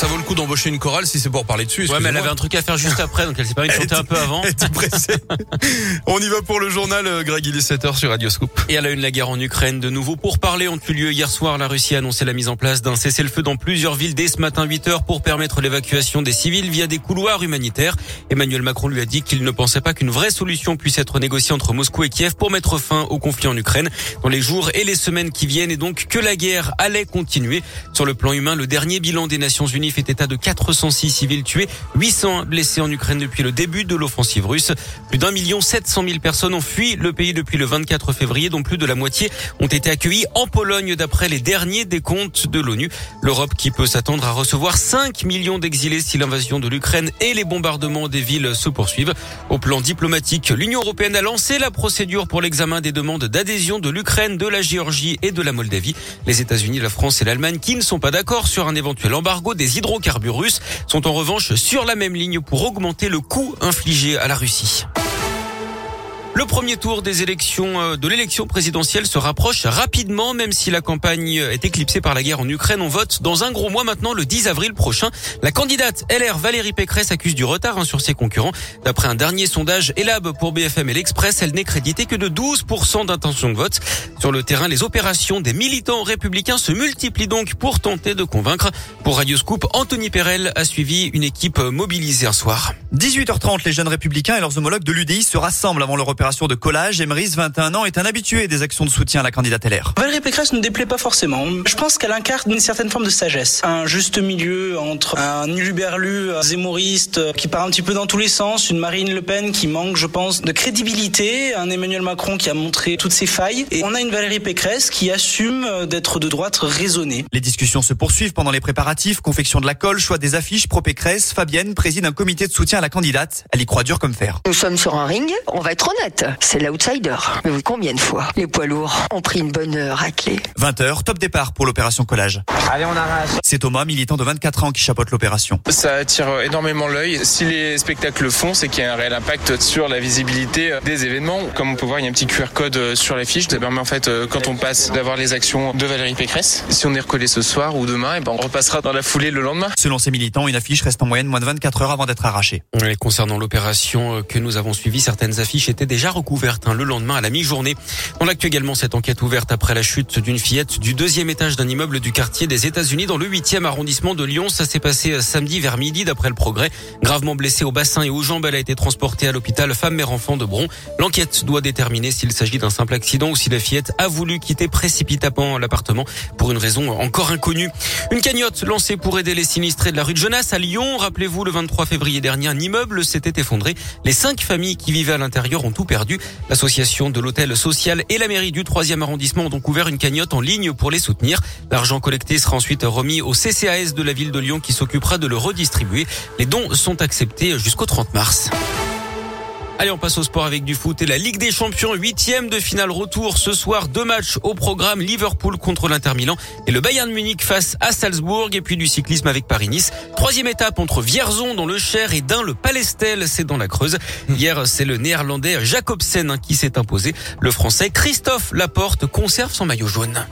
Ça vaut le coup d'embaucher une chorale si c'est pour parler dessus. Ouais, mais elle avait un truc à faire juste après, donc elle s'est permis de chanter un peu avant. On y va pour le journal, euh, Greg, il est 7h sur Radio Scoop. Et à la une, la guerre en Ukraine. De nouveau, pour parler, ont eu lieu hier soir. La Russie a annoncé la mise en place d'un cessez-le-feu dans plusieurs villes dès ce matin 8 h pour permettre l'évacuation des civils via des couloirs humanitaires. Emmanuel Macron lui a dit qu'il ne pensait pas qu'une vraie solution puisse être négociée entre Moscou et Kiev pour mettre fin au conflit en Ukraine dans les jours et les semaines qui viennent et donc que la guerre allait continuer. Sur le plan humain, le dernier bilan des Nations Unies fait état de 406 civils tués, 800 blessés en Ukraine depuis le début de l'offensive russe. Plus d'un million 700 000 personnes ont fui le pays depuis le 24 février, dont plus de la moitié ont été accueillis en Pologne d'après les derniers décomptes de l'ONU. L'Europe qui peut s'attendre à recevoir 5 millions d'exilés si l'invasion de l'Ukraine et les bombardements des villes se poursuivent. Au plan diplomatique, l'Union européenne a lancé la procédure pour l'examen des demandes d'adhésion de l'Ukraine, de la Géorgie et de la Moldavie. Les États-Unis, la France et l'Allemagne qui ne sont pas d'accord sur un éventuel embargo des hydrocarbures sont en revanche sur la même ligne pour augmenter le coût infligé à la Russie. Le premier tour des élections euh, de l'élection présidentielle se rapproche rapidement, même si la campagne est éclipsée par la guerre en Ukraine. On vote dans un gros mois maintenant, le 10 avril prochain. La candidate LR Valérie Pécresse accuse du retard hein, sur ses concurrents. D'après un dernier sondage Elab pour BFM et l'Express, elle n'est créditée que de 12% d'intention de vote. Sur le terrain, les opérations des militants républicains se multiplient donc pour tenter de convaincre. Pour Radio Scoop, Anthony Perel a suivi une équipe mobilisée un soir. 18h30, les jeunes républicains et leurs homologues de l'UDI se rassemblent avant leur opération de collage. Emeris, 21 ans, est un habitué des actions de soutien à la candidate LR. Valérie Pécresse ne déplaît pas forcément. Je pense qu'elle incarne une certaine forme de sagesse. Un juste milieu entre un uluberlu zémouriste qui part un petit peu dans tous les sens, une Marine Le Pen qui manque, je pense, de crédibilité, un Emmanuel Macron qui a montré toutes ses failles, et on a une Valérie Pécresse qui assume d'être de droite raisonnée. Les discussions se poursuivent pendant les préparatifs, confection de la colle, choix des affiches pro Pécresse. Fabienne préside un comité de soutien à la candidate. Elle y croit dur comme fer. Nous sommes sur un ring, on va être honnête c'est l'outsider. Mais oui, combien de fois les poids lourds ont pris une bonne raclée 20h, top départ pour l'opération collage. Allez, on arrache. C'est Thomas, militant de 24 ans, qui chapeaute l'opération. Ça attire énormément l'œil. Si les spectacles le font, c'est qu'il y a un réel impact sur la visibilité des événements. Comme on peut voir, il y a un petit QR code sur l'affiche. Ça permet en fait, quand on passe, d'avoir les actions de Valérie Pécresse. Si on est recollé ce soir ou demain, et eh ben on repassera dans la foulée le lendemain. Selon ces militants, une affiche reste en moyenne moins de 24 heures avant d'être arrachée. Et concernant l'opération que nous avons suivie, certaines affiches étaient déjà recouvertes hein, le lendemain à la mi-journée. On également cette enquête ouverte après la chute d'une fillette du deuxième étage d'un immeuble du quartier des États-Unis dans le 8e arrondissement de Lyon. Ça s'est passé euh, samedi vers midi d'après le progrès. Gravement blessée au bassin et aux jambes, elle a été transportée à l'hôpital femme mère enfant de Bron. L'enquête doit déterminer s'il s'agit d'un simple accident ou si la fillette a voulu quitter précipitamment l'appartement pour une raison encore inconnue. Une cagnotte lancée pour aider les sinistrés de la rue de Genasse à Lyon. Rappelez-vous, le 23 février dernier, un immeuble s'était effondré. Les cinq familles qui vivaient à l'intérieur ont tout L'association de l'hôtel social et la mairie du 3e arrondissement ont donc ouvert une cagnotte en ligne pour les soutenir. L'argent collecté sera ensuite remis au CCAS de la ville de Lyon qui s'occupera de le redistribuer. Les dons sont acceptés jusqu'au 30 mars. Allez, on passe au sport avec du foot et la Ligue des Champions, huitième de finale retour ce soir. Deux matchs au programme, Liverpool contre l'Inter Milan et le Bayern Munich face à Salzbourg et puis du cyclisme avec Paris-Nice. Troisième étape entre Vierzon dans le Cher et Dain le Palestel, c'est dans la Creuse. Hier, c'est le néerlandais Jacobsen qui s'est imposé. Le français Christophe Laporte conserve son maillot jaune.